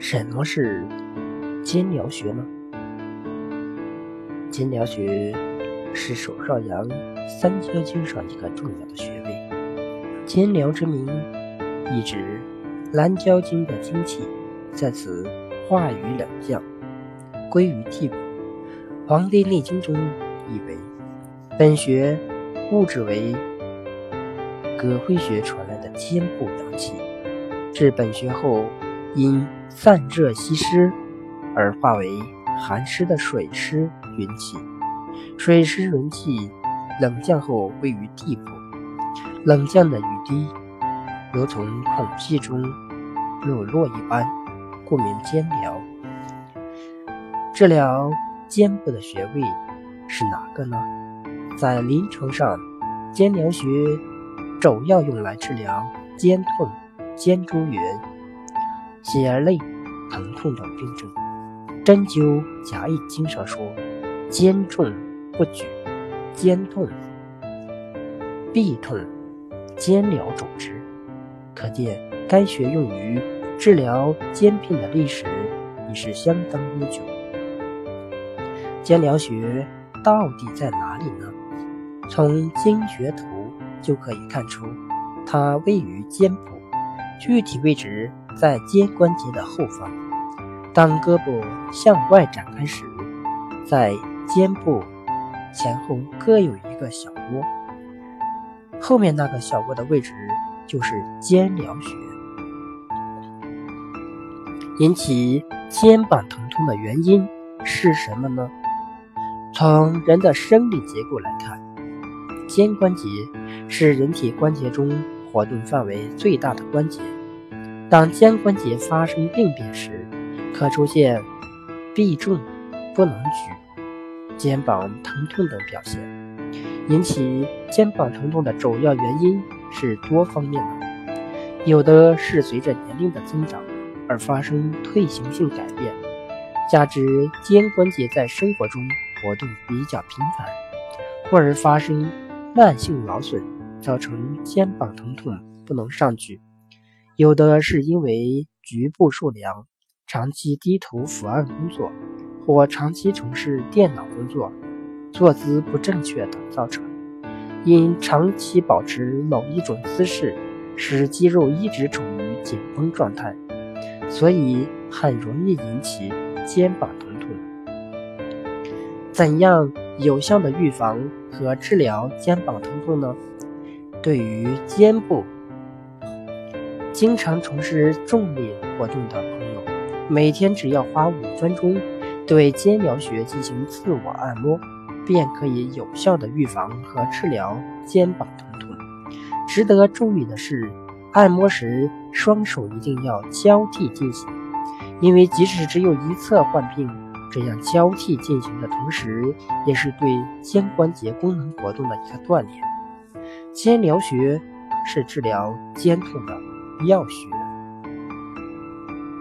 什么是肩疗学呢？肩疗学是手少阳三焦经上一个重要的穴位。肩疗之名，意指南焦经的精气在此化于两降，归于地部。《黄帝内经》中译为：本穴物质为膈会穴传来的肩部阳气，至本穴后。因散热吸湿而化为寒湿的水湿云气，水湿云气冷降后位于地部，冷降的雨滴如从孔隙中落落一般，故名肩疗。治疗肩部的穴位是哪个呢？在临床上，肩疗穴主要用来治疗肩痛、肩周炎。血泪、疼痛等病症，《针灸甲乙经》上说：“肩重不举，肩痛臂痛，肩疗肿之。”可见该穴用于治疗肩病的历史已是相当悠久。肩疗穴到底在哪里呢？从经穴图就可以看出，它位于肩部，具体位置。在肩关节的后方，当胳膊向外展开时，在肩部前后各有一个小窝，后面那个小窝的位置就是肩髎穴。引起肩膀疼痛的原因是什么呢？从人的生理结构来看，肩关节是人体关节中活动范围最大的关节。当肩关节发生病变时，可出现臂重、不能举、肩膀疼痛等表现。引起肩膀疼痛的主要原因是多方面的，有的是随着年龄的增长而发生退行性改变，加之肩关节在生活中活动比较频繁，或而发生慢性劳损，造成肩膀疼痛不能上举。有的是因为局部受凉、长期低头伏案工作，或长期从事电脑工作、坐姿不正确等造成。因长期保持某一种姿势，使肌肉一直处于紧绷状态，所以很容易引起肩膀疼痛。怎样有效的预防和治疗肩膀疼痛呢？对于肩部，经常从事重力活动的朋友，每天只要花五分钟对肩髎穴进行自我按摩，便可以有效的预防和治疗肩膀疼痛。值得注意的是，按摩时双手一定要交替进行，因为即使只有一侧患病，这样交替进行的同时，也是对肩关节功能活动的一个锻炼。肩髎穴是治疗肩痛的。药学。